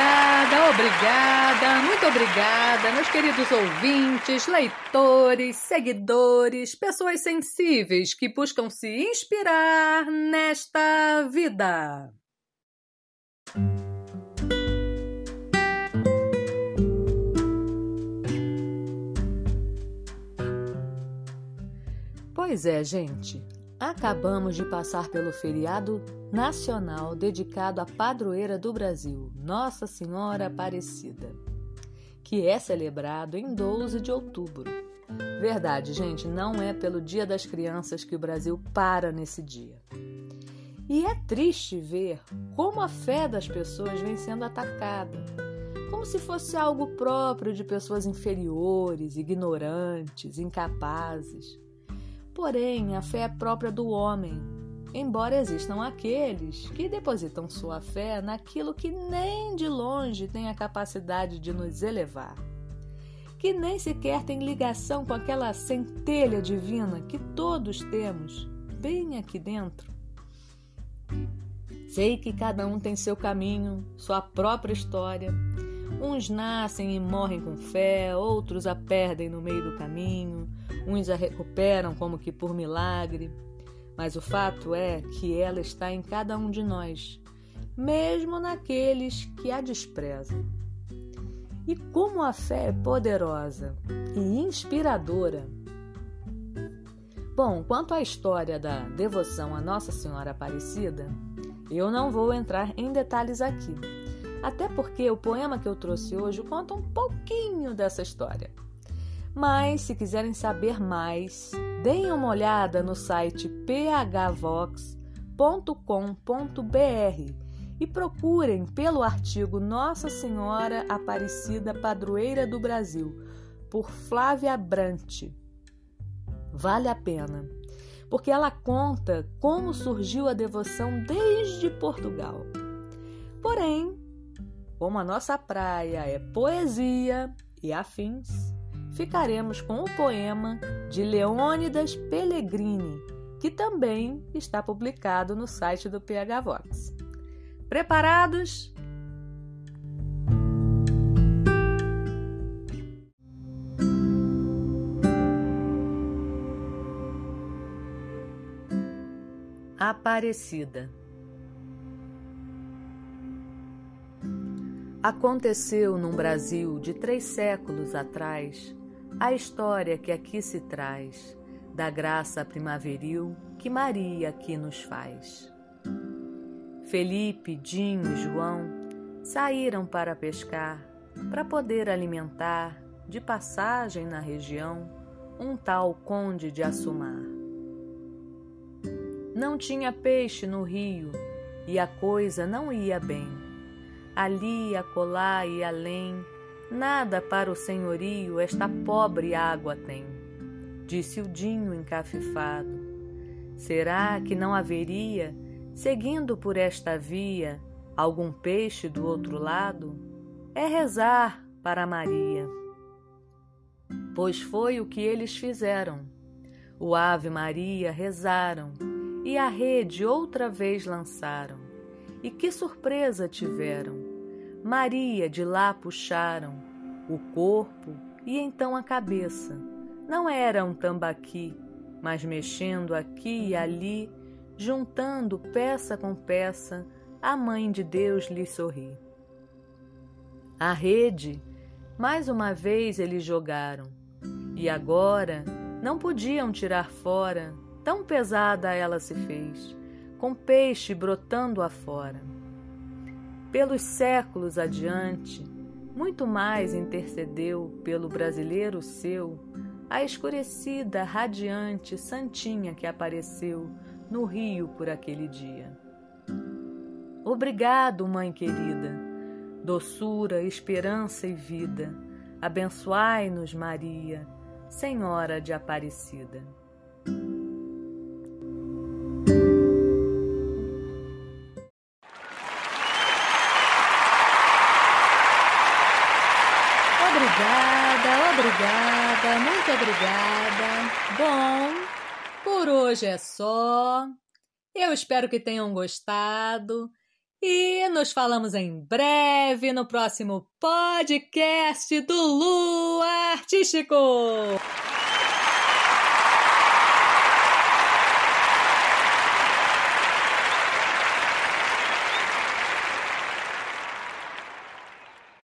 Obrigada, obrigada, muito obrigada, meus queridos ouvintes, leitores, seguidores, pessoas sensíveis que buscam se inspirar nesta vida. Pois é, gente. Acabamos de passar pelo feriado nacional dedicado à padroeira do Brasil, Nossa Senhora Aparecida, que é celebrado em 12 de outubro. Verdade, gente, não é pelo Dia das Crianças que o Brasil para nesse dia. E é triste ver como a fé das pessoas vem sendo atacada, como se fosse algo próprio de pessoas inferiores, ignorantes, incapazes. Porém, a fé é própria do homem, embora existam aqueles que depositam sua fé naquilo que nem de longe tem a capacidade de nos elevar, que nem sequer tem ligação com aquela centelha divina que todos temos bem aqui dentro. Sei que cada um tem seu caminho, sua própria história. Uns nascem e morrem com fé, outros a perdem no meio do caminho, uns a recuperam como que por milagre. Mas o fato é que ela está em cada um de nós, mesmo naqueles que a desprezam. E como a fé é poderosa e inspiradora. Bom, quanto à história da devoção a Nossa Senhora Aparecida, eu não vou entrar em detalhes aqui, até porque o poema que eu trouxe hoje conta um pouquinho dessa história. Mas, se quiserem saber mais, deem uma olhada no site phvox.com.br e procurem pelo artigo Nossa Senhora Aparecida Padroeira do Brasil, por Flávia Brant. Vale a pena, porque ela conta como surgiu a devoção desde Portugal. Porém, como a nossa praia é poesia e afins, ficaremos com o poema de Leônidas Pellegrini, que também está publicado no site do PH Vox. Preparados? Aparecida Aconteceu num Brasil de três séculos atrás a história que aqui se traz da graça primaveril que Maria aqui nos faz. Felipe, Dinho e João saíram para pescar para poder alimentar de passagem na região um tal conde de Assumar. Não tinha peixe no rio e a coisa não ia bem ali, acolá e além, nada para o senhorio esta pobre água tem. Disse o Dinho encafifado. Será que não haveria, seguindo por esta via, algum peixe do outro lado? É rezar para Maria. Pois foi o que eles fizeram. O Ave Maria rezaram e a rede outra vez lançaram. E que surpresa tiveram! Maria de lá puxaram o corpo e então a cabeça. Não era um tambaqui, mas mexendo aqui e ali, juntando peça com peça, a mãe de Deus lhe sorri. A rede, mais uma vez eles jogaram, e agora não podiam tirar fora, tão pesada ela se fez, com peixe brotando afora pelos séculos adiante, muito mais intercedeu pelo brasileiro seu a escurecida, radiante santinha que apareceu no rio por aquele dia. Obrigado, mãe querida, doçura, esperança e vida, abençoai-nos, Maria, Senhora de Aparecida. Obrigada, muito obrigada. Bom, por hoje é só. Eu espero que tenham gostado. E nos falamos em breve no próximo podcast do Lu Artístico.